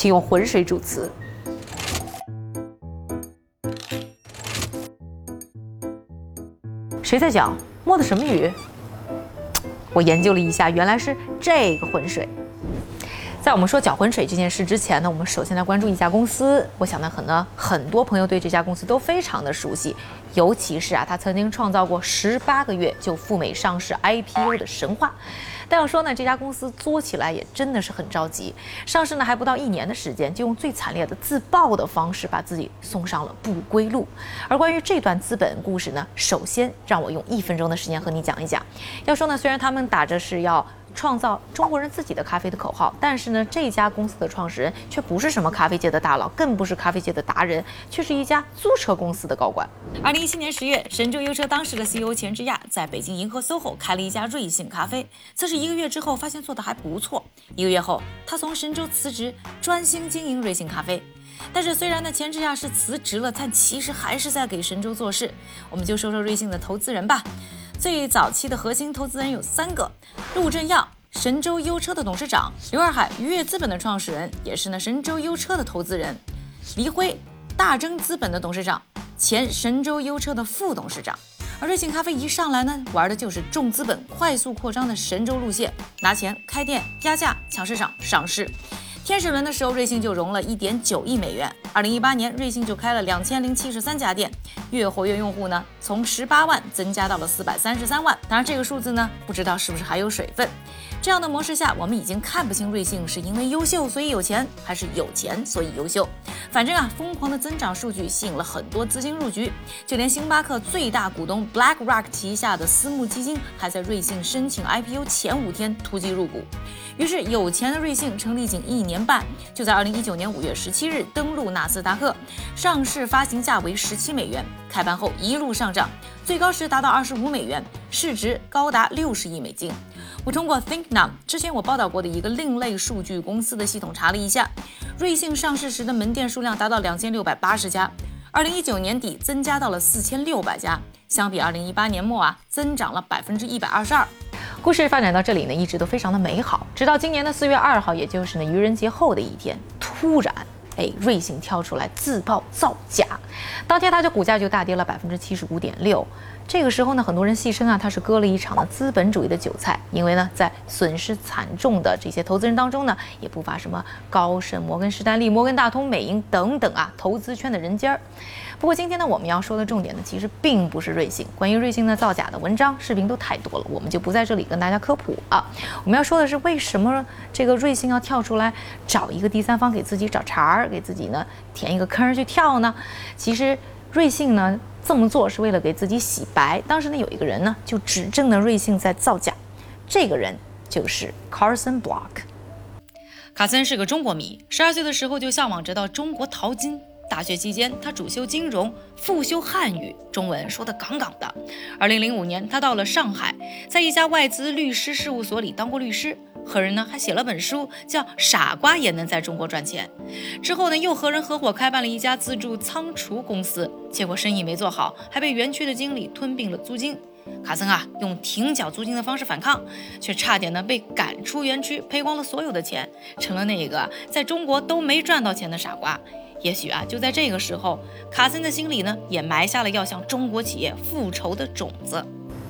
请用浑水煮词。谁在讲？摸的什么鱼？我研究了一下，原来是这个浑水。在我们说搅浑水这件事之前呢，我们首先来关注一家公司。我想呢，可能很多朋友对这家公司都非常的熟悉，尤其是啊，它曾经创造过十八个月就赴美上市 IPO 的神话。但要说呢，这家公司作起来也真的是很着急。上市呢还不到一年的时间，就用最惨烈的自爆的方式把自己送上了不归路。而关于这段资本故事呢，首先让我用一分钟的时间和你讲一讲。要说呢，虽然他们打着是要。创造中国人自己的咖啡的口号，但是呢，这家公司的创始人却不是什么咖啡界的大佬，更不是咖啡界的达人，却是一家租车公司的高管。二零一七年十月，神州优车当时的 CEO 钱之亚在北京银河 SOHO 开了一家瑞幸咖啡，测试一个月之后，发现做的还不错。一个月后，他从神州辞职，专心经营瑞幸咖啡。但是虽然呢，钱之亚是辞职了，但其实还是在给神州做事。我们就说说瑞幸的投资人吧。最早期的核心投资人有三个：陆正耀，神州优车的董事长；刘二海，愉悦资本的创始人，也是呢神州优车的投资人；黎辉，大钲资本的董事长，前神州优车的副董事长。而瑞幸咖啡一上来呢，玩的就是重资本、快速扩张的神州路线，拿钱开店、压价、抢市场、上市。天使轮的时候，瑞幸就融了一点九亿美元。二零一八年，瑞幸就开了两千零七十三家店，月活跃用户呢从十八万增加到了四百三十三万。当然，这个数字呢不知道是不是还有水分。这样的模式下，我们已经看不清瑞幸是因为优秀所以有钱，还是有钱所以优秀。反正啊，疯狂的增长数据吸引了很多资金入局，就连星巴克最大股东 BlackRock 旗下的私募基金，还在瑞幸申请 IPO 前五天突击入股。于是，有钱的瑞幸成立仅一年半，就在二零一九年五月十七日登陆纳斯达克，上市发行价为十七美元，开盘后一路上涨，最高时达到二十五美元，市值高达六十亿美金。我通过 ThinkNow 之前我报道过的一个另类数据公司的系统查了一下，瑞幸上市时的门店数量达到两千六百八十家，二零一九年底增加到了四千六百家，相比二零一八年末啊，增长了百分之一百二十二。故事发展到这里呢，一直都非常的美好，直到今年的四月二号，也就是呢愚人节后的一天，突然，哎，瑞幸跳出来自曝造假，当天它的股价就大跌了百分之七十五点六。这个时候呢，很多人戏称啊，他是割了一场的资本主义的韭菜，因为呢，在损失惨重的这些投资人当中呢，也不乏什么高盛、摩根士丹利、摩根大通、美银等等啊，投资圈的人尖儿。不过今天呢，我们要说的重点呢，其实并不是瑞幸。关于瑞幸的造假的文章、视频都太多了，我们就不在这里跟大家科普啊。我们要说的是，为什么这个瑞幸要跳出来找一个第三方给自己找茬儿，给自己呢填一个坑去跳呢？其实瑞幸呢这么做是为了给自己洗白。当时呢有一个人呢就指证了瑞幸在造假，这个人就是 Carson Block。卡森是个中国迷，十二岁的时候就向往着到中国淘金。大学期间，他主修金融，副修汉语，中文说得杠杠的。二零零五年，他到了上海，在一家外资律师事务所里当过律师。和人呢还写了本书，叫《傻瓜也能在中国赚钱》。之后呢，又和人合伙开办了一家自助仓储公司，结果生意没做好，还被园区的经理吞并了租金。卡森啊，用停缴租金的方式反抗，却差点呢被赶出园区，赔光了所有的钱，成了那个在中国都没赚到钱的傻瓜。也许啊，就在这个时候，卡森的心里呢，也埋下了要向中国企业复仇的种子。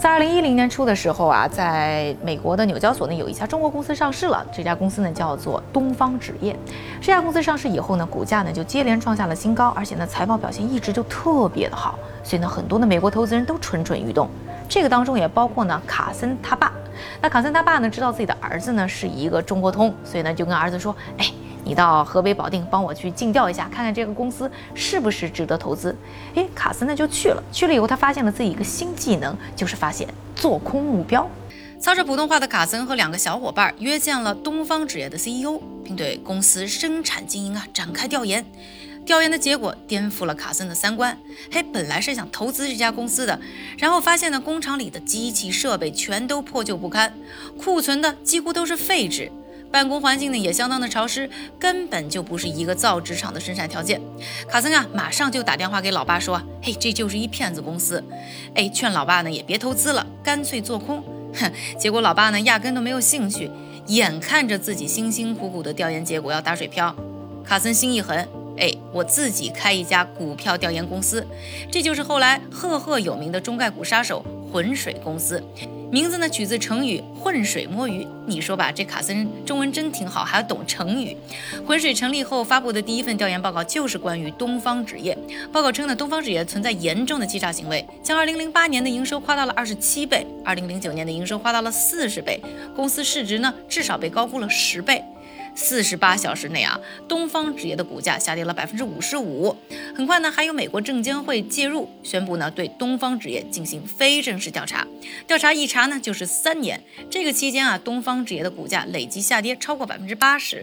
在二零一零年初的时候啊，在美国的纽交所呢，有一家中国公司上市了。这家公司呢，叫做东方纸业。这家公司上市以后呢，股价呢就接连创下了新高，而且呢，财报表现一直就特别的好。所以呢，很多的美国投资人都蠢蠢欲动。这个当中也包括呢，卡森他爸。那卡森他爸呢，知道自己的儿子呢是一个中国通，所以呢，就跟儿子说：“哎。”你到河北保定帮我去尽调一下，看看这个公司是不是值得投资。诶，卡森呢就去了，去了以后他发现了自己一个新技能，就是发现做空目标。操着普通话的卡森和两个小伙伴约见了东方纸业的 CEO，并对公司生产经营啊展开调研。调研的结果颠覆了卡森的三观。嘿，本来是想投资这家公司的，然后发现呢工厂里的机器设备全都破旧不堪，库存的几乎都是废纸。办公环境呢也相当的潮湿，根本就不是一个造纸厂的生产条件。卡森啊，马上就打电话给老爸说：“嘿，这就是一骗子公司。”哎，劝老爸呢也别投资了，干脆做空。哼，结果老爸呢压根都没有兴趣，眼看着自己辛辛苦苦的调研结果要打水漂。卡森心一狠，哎，我自己开一家股票调研公司，这就是后来赫赫有名的中概股杀手浑水公司。名字呢取自成语“浑水摸鱼”。你说吧，这卡森中文真挺好，还要懂成语。浑水成立后发布的第一份调研报告就是关于东方纸业。报告称呢，东方纸业存在严重的欺诈行为，将2008年的营收夸大了27倍，2009年的营收夸大了40倍，公司市值呢至少被高估了10倍。四十八小时内啊，东方纸业的股价下跌了百分之五十五。很快呢，还有美国证监会介入，宣布呢对东方纸业进行非正式调查。调查一查呢就是三年，这个期间啊，东方纸业的股价累计下跌超过百分之八十。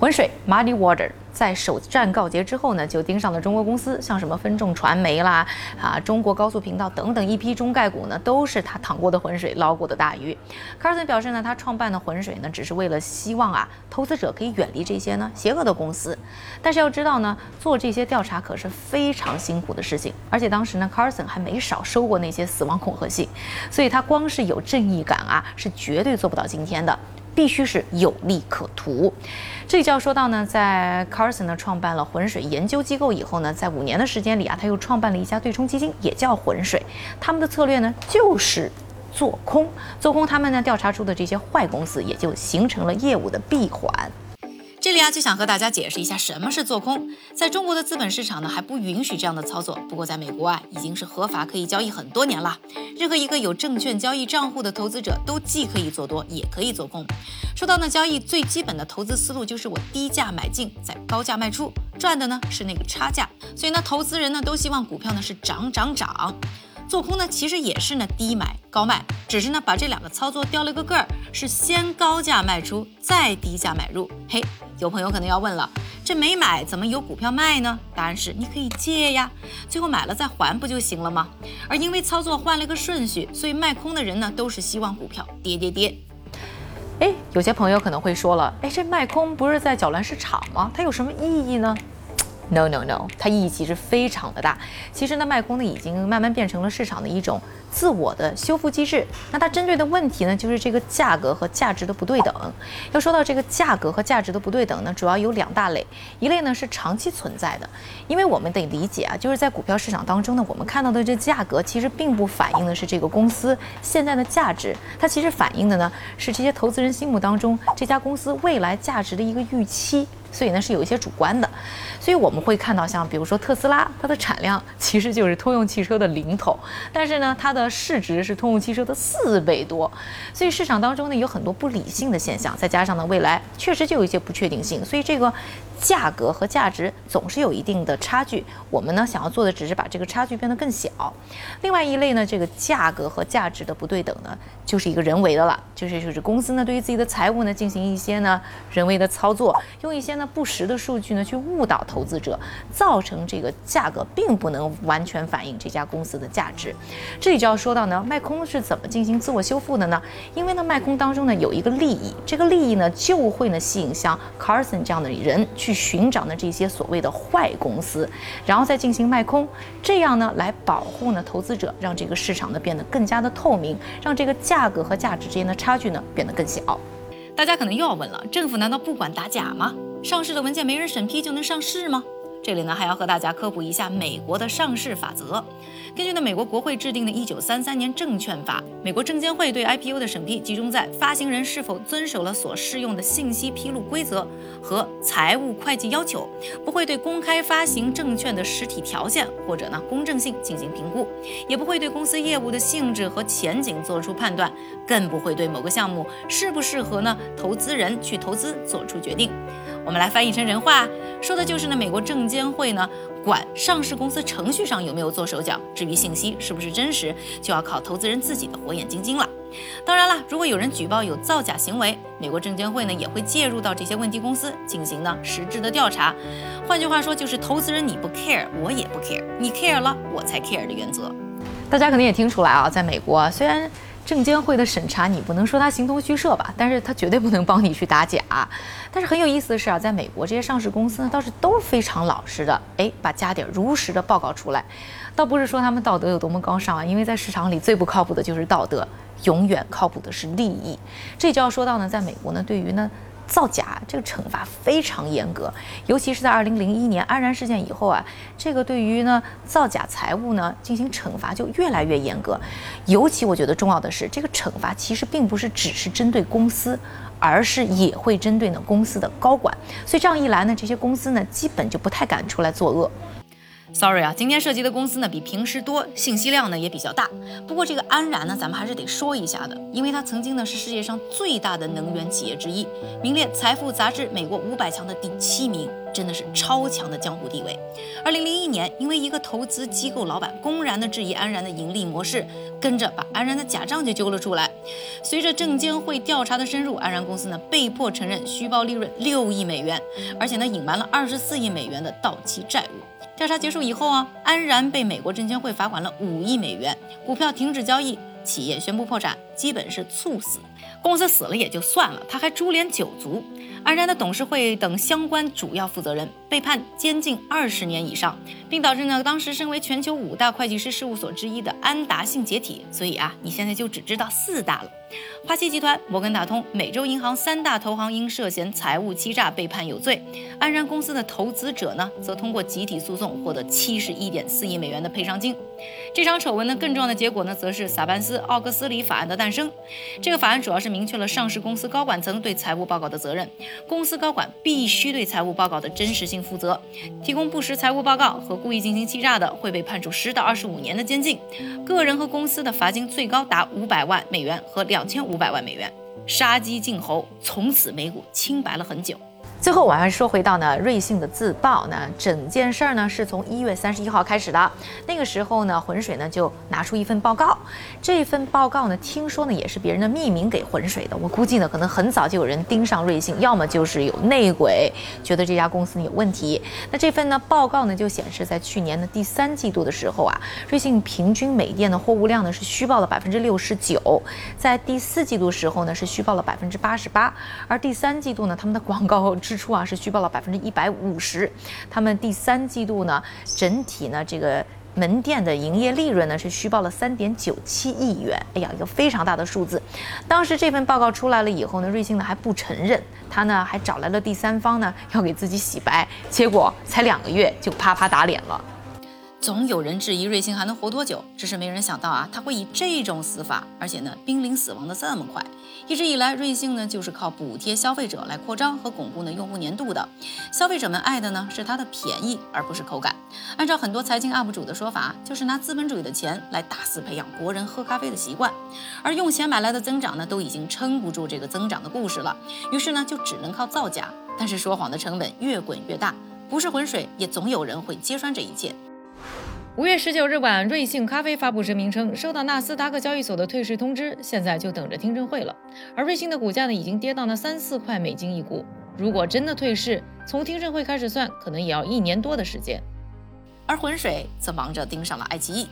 浑水 Muddy Water 在首战告捷之后呢，就盯上了中国公司，像什么分众传媒啦、啊中国高速频道等等一批中概股呢，都是他淌过的浑水捞过的大鱼。Carson 表示呢，他创办的浑水呢，只是为了希望啊，投资者可以远离这些呢邪恶的公司。但是要知道呢，做这些调查可是非常辛苦的事情，而且当时呢，Carson 还没少收过那些死亡恐吓信，所以他光是有正义感啊，是绝对做不到今天的。必须是有利可图。这里就要说到呢，在 Carson 呢创办了浑水研究机构以后呢，在五年的时间里啊，他又创办了一家对冲基金，也叫浑水。他们的策略呢就是做空，做空他们呢调查出的这些坏公司，也就形成了业务的闭环。这里啊，就想和大家解释一下什么是做空。在中国的资本市场呢，还不允许这样的操作。不过在美国啊，已经是合法可以交易很多年了。任何一个有证券交易账户的投资者，都既可以做多，也可以做空。说到呢，交易最基本的投资思路就是我低价买进，再高价卖出，赚的呢是那个差价。所以呢，投资人呢都希望股票呢是涨涨涨。做空呢，其实也是呢低买高卖，只是呢把这两个操作掉了个个儿，是先高价卖出，再低价买入。嘿，有朋友可能要问了，这没买怎么有股票卖呢？答案是你可以借呀，最后买了再还不就行了吗？而因为操作换了个顺序，所以卖空的人呢都是希望股票跌跌跌。哎，有些朋友可能会说了，哎，这卖空不是在搅乱市场吗？它有什么意义呢？No no no，它意义其实非常的大。其实呢，卖空呢已经慢慢变成了市场的一种自我的修复机制。那它针对的问题呢，就是这个价格和价值的不对等。要说到这个价格和价值的不对等呢，主要有两大类。一类呢是长期存在的，因为我们得理解啊，就是在股票市场当中呢，我们看到的这价格其实并不反映的是这个公司现在的价值，它其实反映的呢是这些投资人心目当中这家公司未来价值的一个预期。所以呢是有一些主观的，所以我们会看到像比如说特斯拉，它的产量其实就是通用汽车的零头，但是呢它的市值是通用汽车的四倍多，所以市场当中呢有很多不理性的现象，再加上呢未来确实就有一些不确定性，所以这个价格和价值总是有一定的差距。我们呢想要做的只是把这个差距变得更小。另外一类呢这个价格和价值的不对等呢，就是一个人为的了，就是就是公司呢对于自己的财务呢进行一些呢人为的操作，用一些。呢不实的数据呢，去误导投资者，造成这个价格并不能完全反映这家公司的价值。这里就要说到呢，卖空是怎么进行自我修复的呢？因为呢，卖空当中呢有一个利益，这个利益呢就会呢吸引像 Carson 这样的人去去寻找呢这些所谓的坏公司，然后再进行卖空，这样呢来保护呢投资者，让这个市场呢变得更加的透明，让这个价格和价值之间的差距呢变得更小。大家可能又要问了，政府难道不管打假吗？上市的文件没人审批就能上市吗？这里呢还要和大家科普一下美国的上市法则。根据呢美国国会制定的1933年证券法，美国证监会对 IPO 的审批集中在发行人是否遵守了所适用的信息披露规则和财务会计要求，不会对公开发行证券的实体条件或者呢公正性进行评估，也不会对公司业务的性质和前景做出判断，更不会对某个项目适不适合呢投资人去投资做出决定。我们来翻译成人话，说的就是呢，美国证监会呢管上市公司程序上有没有做手脚，至于信息是不是真实，就要靠投资人自己的火眼金睛了。当然了，如果有人举报有造假行为，美国证监会呢也会介入到这些问题公司进行呢实质的调查。换句话说，就是投资人你不 care，我也不 care，你 care 了我才 care 的原则。大家可能也听出来啊，在美国虽然。证监会的审查，你不能说它形同虚设吧，但是它绝对不能帮你去打假。但是很有意思的是啊，在美国这些上市公司呢，倒是都非常老实的，哎，把家底儿如实的报告出来。倒不是说他们道德有多么高尚啊，因为在市场里最不靠谱的就是道德，永远靠谱的是利益。这就要说到呢，在美国呢，对于呢造假这个惩罚非常严格，尤其是在二零零一年安然事件以后啊，这个对于呢造假财务呢进行惩罚就越来越严格。尤其我觉得重要的是，这个惩罚其实并不是只是针对公司，而是也会针对呢公司的高管。所以这样一来呢，这些公司呢基本就不太敢出来作恶。Sorry 啊，今天涉及的公司呢比平时多，信息量呢也比较大。不过这个安然呢，咱们还是得说一下的，因为它曾经呢是世界上最大的能源企业之一，名列财富杂志美国五百强的第七名，真的是超强的江湖地位。二零零一年，因为一个投资机构老板公然的质疑安然的盈利模式，跟着把安然的假账就揪了出来。随着证监会调查的深入，安然公司呢被迫承认虚报利润六亿美元，而且呢隐瞒了二十四亿美元的到期债务。调查结束以后啊，安然被美国证监会罚款了五亿美元，股票停止交易，企业宣布破产，基本是猝死。公司死了也就算了，他还株连九族。安然的董事会等相关主要负责人被判监禁二十年以上，并导致呢当时身为全球五大会计师事务所之一的安达信解体。所以啊，你现在就只知道四大了。花旗集团、摩根大通、美洲银行三大投行因涉嫌财务欺诈被判有罪，安然公司的投资者呢，则通过集体诉讼获得七十一点四亿美元的赔偿金。这场丑闻呢，更重要的结果呢，则是萨班斯奥格斯里法案的诞生。这个法案主要是明确了上市公司高管层对财务报告的责任，公司高管必须对财务报告的真实性负责，提供不实财务报告和故意进行欺诈的，会被判处十到二十五年的监禁。个人和公司的罚金最高达五百万美元和两千五百万美元，杀鸡儆猴，从此美股清白了很久。最后，我还说回到呢，瑞幸的自曝，那整件事儿呢是从一月三十一号开始的。那个时候呢，浑水呢就拿出一份报告，这份报告呢，听说呢也是别人的匿名给浑水的。我估计呢，可能很早就有人盯上瑞幸，要么就是有内鬼，觉得这家公司呢有问题。那这份呢报告呢就显示，在去年的第三季度的时候啊，瑞幸平均每店的货物量呢是虚报了百分之六十九，在第四季度时候呢是虚报了百分之八十八，而第三季度呢他们的广告。支出啊是虚报了百分之一百五十，他们第三季度呢整体呢这个门店的营业利润呢是虚报了三点九七亿元，哎呀一个非常大的数字。当时这份报告出来了以后呢，瑞幸呢还不承认，他呢还找来了第三方呢要给自己洗白，结果才两个月就啪啪打脸了。总有人质疑瑞幸还能活多久，只是没人想到啊，他会以这种死法，而且呢，濒临死亡的这么快。一直以来，瑞幸呢就是靠补贴消费者来扩张和巩固呢用户粘度的。消费者们爱的呢是它的便宜，而不是口感。按照很多财经 UP 主的说法，就是拿资本主义的钱来大肆培养国人喝咖啡的习惯，而用钱买来的增长呢，都已经撑不住这个增长的故事了。于是呢，就只能靠造假。但是说谎的成本越滚越大，不是浑水，也总有人会揭穿这一切。五月十九日晚，瑞幸咖啡发布声明称，收到纳斯达克交易所的退市通知，现在就等着听证会了。而瑞幸的股价呢，已经跌到了三四块美金一股。如果真的退市，从听证会开始算，可能也要一年多的时间。而浑水则忙着盯上了爱奇艺。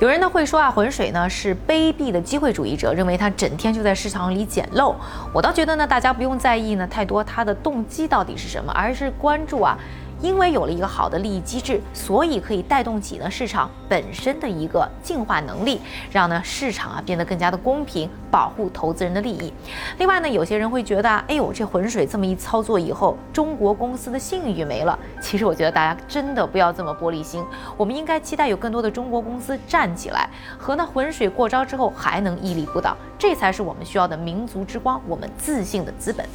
有人呢会说啊，浑水呢是卑鄙的机会主义者，认为他整天就在市场里捡漏。我倒觉得呢，大家不用在意呢太多他的动机到底是什么，而是关注啊。因为有了一个好的利益机制，所以可以带动起呢市场本身的一个进化能力，让呢市场啊变得更加的公平，保护投资人的利益。另外呢，有些人会觉得，哎呦，这浑水这么一操作以后，中国公司的信誉没了。其实我觉得大家真的不要这么玻璃心，我们应该期待有更多的中国公司站起来，和那浑水过招之后还能屹立不倒，这才是我们需要的民族之光，我们自信的资本。